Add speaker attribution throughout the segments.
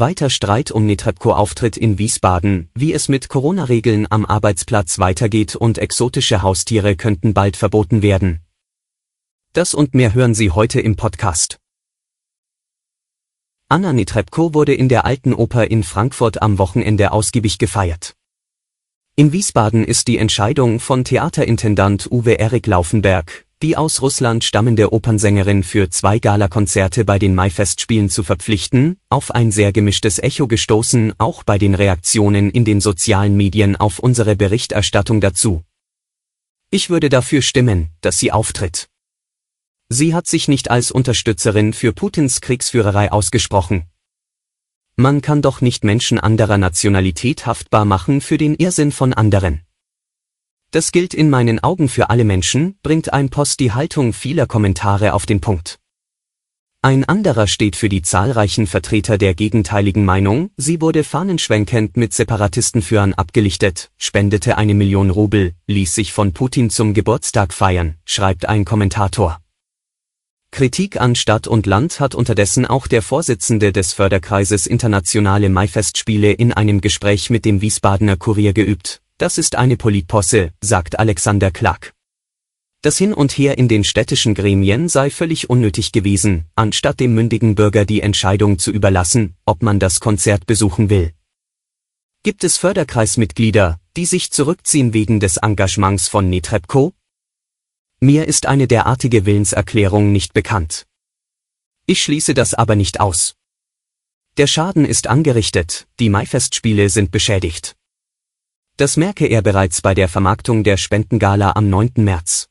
Speaker 1: Weiter Streit um Netrebko-Auftritt in Wiesbaden, wie es mit Corona-Regeln am Arbeitsplatz weitergeht und exotische Haustiere könnten bald verboten werden. Das und mehr hören Sie heute im Podcast. Anna Netrebko wurde in der Alten Oper in Frankfurt am Wochenende ausgiebig gefeiert. In Wiesbaden ist die Entscheidung von Theaterintendant Uwe Erik Laufenberg, die aus Russland stammende Opernsängerin für zwei Galakonzerte bei den Maifestspielen zu verpflichten, auf ein sehr gemischtes Echo gestoßen, auch bei den Reaktionen in den sozialen Medien auf unsere Berichterstattung dazu. Ich würde dafür stimmen, dass sie auftritt. Sie hat sich nicht als Unterstützerin für Putins Kriegsführerei ausgesprochen. Man kann doch nicht Menschen anderer Nationalität haftbar machen für den Irrsinn von anderen. Das gilt in meinen Augen für alle Menschen, bringt ein Post die Haltung vieler Kommentare auf den Punkt. Ein anderer steht für die zahlreichen Vertreter der gegenteiligen Meinung, sie wurde fahnenschwenkend mit Separatistenführern abgelichtet, spendete eine Million Rubel, ließ sich von Putin zum Geburtstag feiern, schreibt ein Kommentator. Kritik an Stadt und Land hat unterdessen auch der Vorsitzende des Förderkreises Internationale Maifestspiele in einem Gespräch mit dem Wiesbadener Kurier geübt, das ist eine Politposse, sagt Alexander Klack. Das Hin und Her in den städtischen Gremien sei völlig unnötig gewesen, anstatt dem mündigen Bürger die Entscheidung zu überlassen, ob man das Konzert besuchen will. Gibt es Förderkreismitglieder, die sich zurückziehen wegen des Engagements von Netrebko? Mir ist eine derartige Willenserklärung nicht bekannt. Ich schließe das aber nicht aus. Der Schaden ist angerichtet, die Maifestspiele sind beschädigt. Das merke er bereits bei der Vermarktung der Spendengala am 9. März.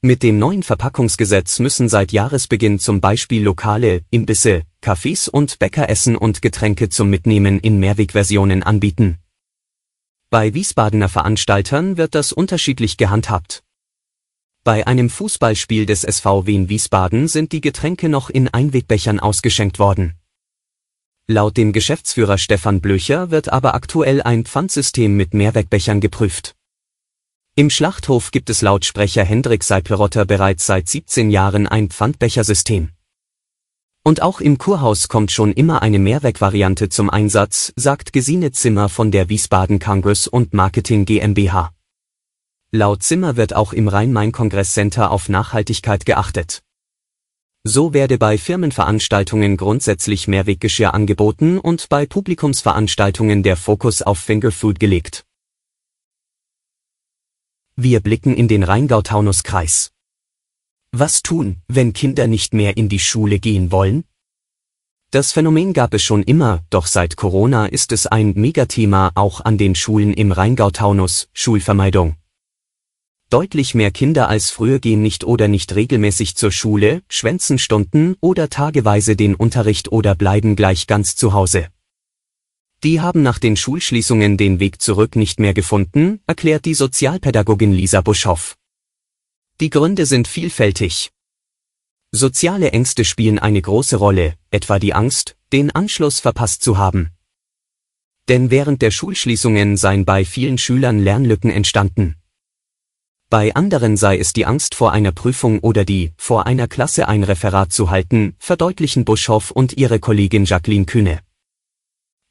Speaker 1: Mit dem neuen Verpackungsgesetz müssen seit Jahresbeginn zum Beispiel Lokale, Imbisse, Cafés und Bäcker Essen und Getränke zum Mitnehmen in Mehrwegversionen anbieten. Bei Wiesbadener Veranstaltern wird das unterschiedlich gehandhabt. Bei einem Fußballspiel des SV Wien Wiesbaden sind die Getränke noch in Einwegbechern ausgeschenkt worden. Laut dem Geschäftsführer Stefan Blöcher wird aber aktuell ein Pfandsystem mit Mehrwegbechern geprüft. Im Schlachthof gibt es laut Sprecher Hendrik Seiplerotter bereits seit 17 Jahren ein Pfandbechersystem. Und auch im Kurhaus kommt schon immer eine Mehrwegvariante zum Einsatz, sagt Gesine Zimmer von der Wiesbaden Congress und Marketing GmbH. Laut Zimmer wird auch im Rhein-Main-Kongress-Center auf Nachhaltigkeit geachtet. So werde bei Firmenveranstaltungen grundsätzlich Mehrweggeschirr angeboten und bei Publikumsveranstaltungen der Fokus auf Fingerfood gelegt. Wir blicken in den Rheingau-Taunus-Kreis. Was tun, wenn Kinder nicht mehr in die Schule gehen wollen? Das Phänomen gab es schon immer, doch seit Corona ist es ein Megathema auch an den Schulen im Rheingau-Taunus, Schulvermeidung. Deutlich mehr Kinder als früher gehen nicht oder nicht regelmäßig zur Schule, schwänzen Stunden oder tageweise den Unterricht oder bleiben gleich ganz zu Hause. Die haben nach den Schulschließungen den Weg zurück nicht mehr gefunden, erklärt die Sozialpädagogin Lisa Buschhoff. Die Gründe sind vielfältig. Soziale Ängste spielen eine große Rolle, etwa die Angst, den Anschluss verpasst zu haben. Denn während der Schulschließungen seien bei vielen Schülern Lernlücken entstanden. Bei anderen sei es die Angst vor einer Prüfung oder die, vor einer Klasse ein Referat zu halten, verdeutlichen Buschhoff und ihre Kollegin Jacqueline Kühne.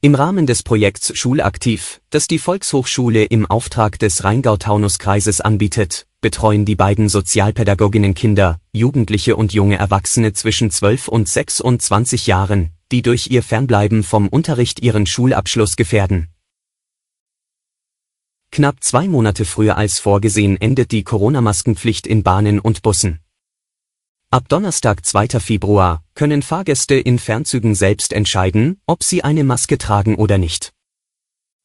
Speaker 1: Im Rahmen des Projekts Schulaktiv, das die Volkshochschule im Auftrag des Rheingau-Taunus-Kreises anbietet, betreuen die beiden Sozialpädagoginnen Kinder, Jugendliche und junge Erwachsene zwischen 12 und 26 Jahren, die durch ihr Fernbleiben vom Unterricht ihren Schulabschluss gefährden. Knapp zwei Monate früher als vorgesehen endet die Corona-Maskenpflicht in Bahnen und Bussen. Ab Donnerstag 2. Februar können Fahrgäste in Fernzügen selbst entscheiden, ob sie eine Maske tragen oder nicht.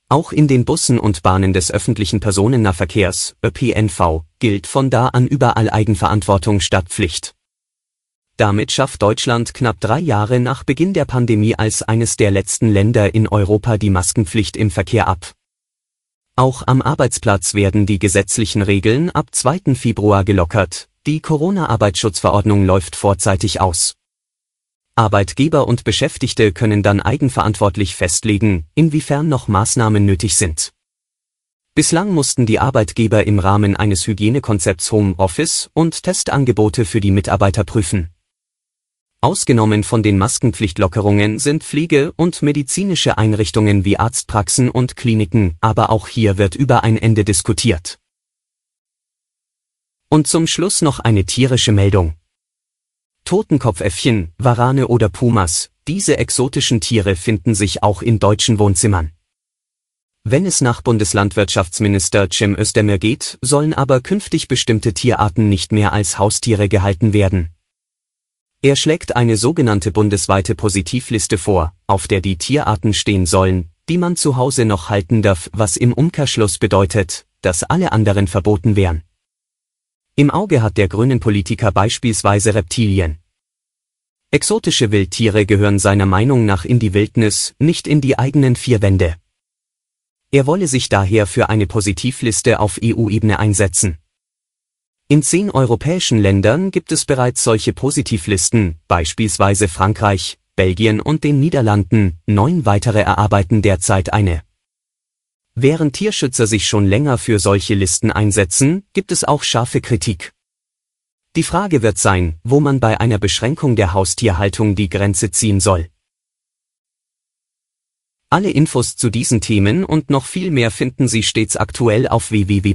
Speaker 1: Auch in den Bussen und Bahnen des öffentlichen Personennahverkehrs, ÖPNV, gilt von da an überall Eigenverantwortung statt Pflicht. Damit schafft Deutschland knapp drei Jahre nach Beginn der Pandemie als eines der letzten Länder in Europa die Maskenpflicht im Verkehr ab. Auch am Arbeitsplatz werden die gesetzlichen Regeln ab 2. Februar gelockert, die Corona-Arbeitsschutzverordnung läuft vorzeitig aus. Arbeitgeber und Beschäftigte können dann eigenverantwortlich festlegen, inwiefern noch Maßnahmen nötig sind. Bislang mussten die Arbeitgeber im Rahmen eines Hygienekonzepts Homeoffice und Testangebote für die Mitarbeiter prüfen. Ausgenommen von den Maskenpflichtlockerungen sind Pflege- und medizinische Einrichtungen wie Arztpraxen und Kliniken, aber auch hier wird über ein Ende diskutiert. Und zum Schluss noch eine tierische Meldung. Totenkopfäffchen, Warane oder Pumas, diese exotischen Tiere finden sich auch in deutschen Wohnzimmern. Wenn es nach Bundeslandwirtschaftsminister Cem Özdemir geht, sollen aber künftig bestimmte Tierarten nicht mehr als Haustiere gehalten werden. Er schlägt eine sogenannte bundesweite Positivliste vor, auf der die Tierarten stehen sollen, die man zu Hause noch halten darf, was im Umkehrschluss bedeutet, dass alle anderen verboten wären. Im Auge hat der grünen Politiker beispielsweise Reptilien. Exotische Wildtiere gehören seiner Meinung nach in die Wildnis, nicht in die eigenen vier Wände. Er wolle sich daher für eine Positivliste auf EU-Ebene einsetzen. In zehn europäischen Ländern gibt es bereits solche Positivlisten, beispielsweise Frankreich, Belgien und den Niederlanden, neun weitere erarbeiten derzeit eine. Während Tierschützer sich schon länger für solche Listen einsetzen, gibt es auch scharfe Kritik. Die Frage wird sein, wo man bei einer Beschränkung der Haustierhaltung die Grenze ziehen soll. Alle Infos zu diesen Themen und noch viel mehr finden Sie stets aktuell auf www